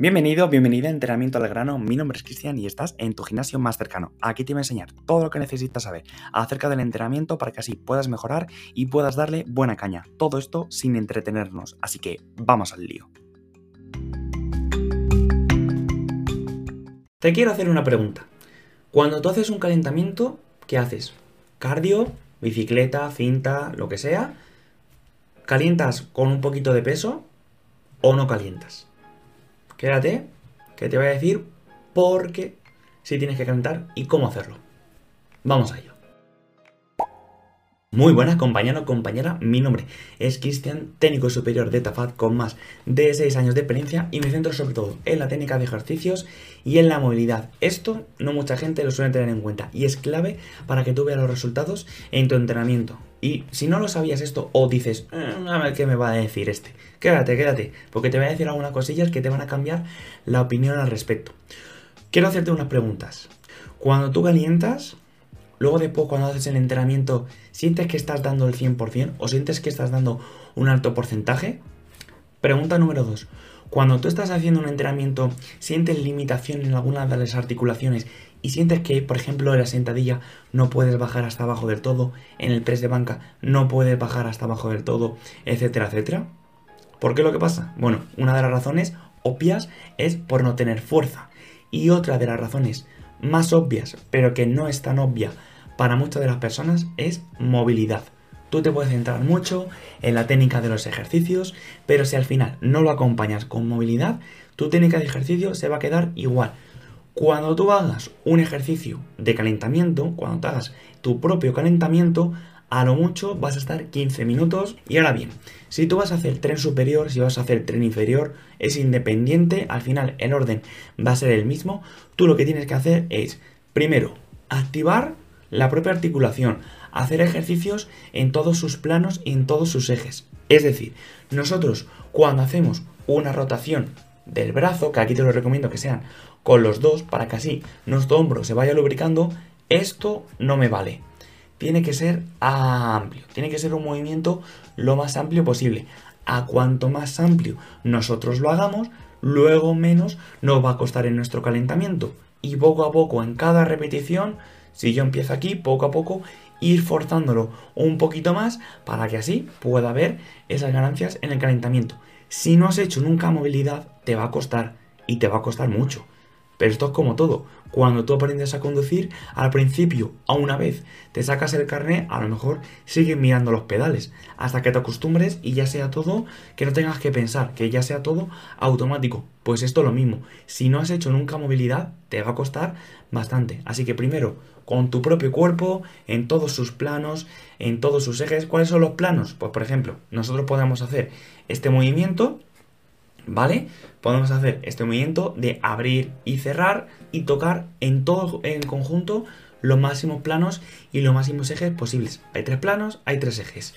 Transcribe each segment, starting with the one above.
Bienvenido, bienvenida a Entrenamiento al Grano. Mi nombre es Cristian y estás en tu gimnasio más cercano. Aquí te voy a enseñar todo lo que necesitas saber acerca del entrenamiento para que así puedas mejorar y puedas darle buena caña. Todo esto sin entretenernos. Así que vamos al lío. Te quiero hacer una pregunta. Cuando tú haces un calentamiento, ¿qué haces? Cardio, bicicleta, cinta, lo que sea. ¿Calientas con un poquito de peso o no calientas? Quédate, que te voy a decir por qué si tienes que calentar y cómo hacerlo. Vamos a ello. Muy buenas compañero o compañera, mi nombre es Cristian, técnico superior de Tafat con más de 6 años de experiencia y me centro sobre todo en la técnica de ejercicios y en la movilidad. Esto no mucha gente lo suele tener en cuenta y es clave para que tú veas los resultados en tu entrenamiento. Y si no lo sabías esto o dices, mm, a ver qué me va a decir este, quédate, quédate, porque te voy a decir algunas cosillas que te van a cambiar la opinión al respecto. Quiero hacerte unas preguntas. Cuando tú calientas, Luego después cuando haces el entrenamiento, ¿sientes que estás dando el 100% o sientes que estás dando un alto porcentaje? Pregunta número 2. Cuando tú estás haciendo un entrenamiento, ¿sientes limitación en alguna de las articulaciones y sientes que, por ejemplo, en la sentadilla no puedes bajar hasta abajo del todo, en el press de banca no puedes bajar hasta abajo del todo, etcétera, etcétera? ¿Por qué lo que pasa? Bueno, una de las razones obvias es por no tener fuerza. Y otra de las razones más obvias, pero que no es tan obvia para muchas de las personas es movilidad. Tú te puedes centrar mucho en la técnica de los ejercicios, pero si al final no lo acompañas con movilidad, tu técnica de ejercicio se va a quedar igual. Cuando tú hagas un ejercicio de calentamiento, cuando te hagas tu propio calentamiento, a lo mucho vas a estar 15 minutos. Y ahora bien, si tú vas a hacer tren superior, si vas a hacer tren inferior, es independiente, al final el orden va a ser el mismo. Tú lo que tienes que hacer es, primero, activar la propia articulación, hacer ejercicios en todos sus planos y en todos sus ejes. Es decir, nosotros cuando hacemos una rotación del brazo, que aquí te lo recomiendo que sean con los dos para que así nuestro hombro se vaya lubricando, esto no me vale. Tiene que ser amplio, tiene que ser un movimiento lo más amplio posible. A cuanto más amplio nosotros lo hagamos, luego menos nos va a costar en nuestro calentamiento. Y poco a poco, en cada repetición, si yo empiezo aquí, poco a poco, ir forzándolo un poquito más para que así pueda haber esas ganancias en el calentamiento. Si no has hecho nunca movilidad, te va a costar y te va a costar mucho. Pero esto es como todo. Cuando tú aprendes a conducir, al principio, a una vez te sacas el carnet, a lo mejor sigues mirando los pedales hasta que te acostumbres y ya sea todo que no tengas que pensar, que ya sea todo automático. Pues esto es lo mismo. Si no has hecho nunca movilidad, te va a costar bastante. Así que primero, con tu propio cuerpo, en todos sus planos, en todos sus ejes. ¿Cuáles son los planos? Pues por ejemplo, nosotros podemos hacer este movimiento ¿vale? Podemos hacer este movimiento de abrir y cerrar y tocar en todo en conjunto los máximos planos y los máximos ejes posibles. Hay tres planos, hay tres ejes.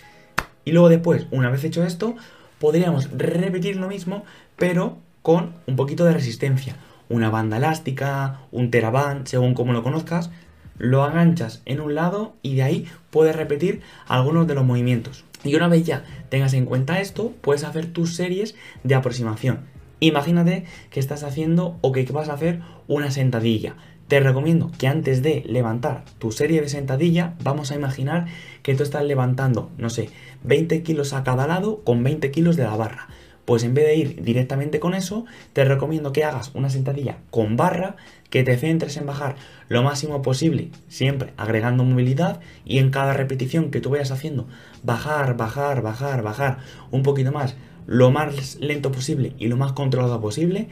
Y luego después, una vez hecho esto, podríamos repetir lo mismo, pero con un poquito de resistencia. Una banda elástica, un teraband, según como lo conozcas, lo aganchas en un lado y de ahí puedes repetir algunos de los movimientos. Y una vez ya tengas en cuenta esto, puedes hacer tus series de aproximación. Imagínate que estás haciendo o que vas a hacer una sentadilla. Te recomiendo que antes de levantar tu serie de sentadilla, vamos a imaginar que tú estás levantando, no sé, 20 kilos a cada lado con 20 kilos de la barra. Pues en vez de ir directamente con eso, te recomiendo que hagas una sentadilla con barra, que te centres en bajar lo máximo posible, siempre agregando movilidad y en cada repetición que tú vayas haciendo, bajar, bajar, bajar, bajar un poquito más, lo más lento posible y lo más controlado posible.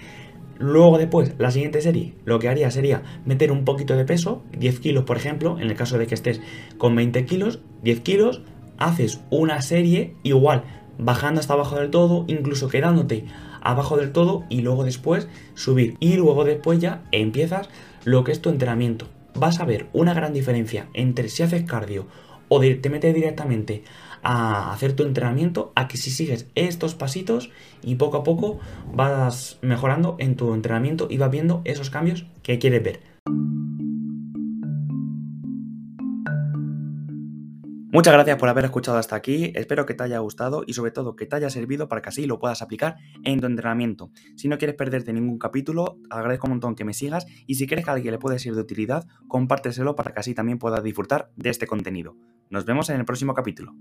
Luego después, la siguiente serie, lo que haría sería meter un poquito de peso, 10 kilos por ejemplo, en el caso de que estés con 20 kilos, 10 kilos, haces una serie igual bajando hasta abajo del todo, incluso quedándote abajo del todo y luego después subir. Y luego después ya empiezas lo que es tu entrenamiento. Vas a ver una gran diferencia entre si haces cardio o te metes directamente a hacer tu entrenamiento a que si sigues estos pasitos y poco a poco vas mejorando en tu entrenamiento y vas viendo esos cambios que quieres ver. Muchas gracias por haber escuchado hasta aquí, espero que te haya gustado y sobre todo que te haya servido para que así lo puedas aplicar en tu entrenamiento. Si no quieres perderte ningún capítulo, agradezco un montón que me sigas y si crees que a alguien le puede ser de utilidad, compárteselo para que así también puedas disfrutar de este contenido. Nos vemos en el próximo capítulo.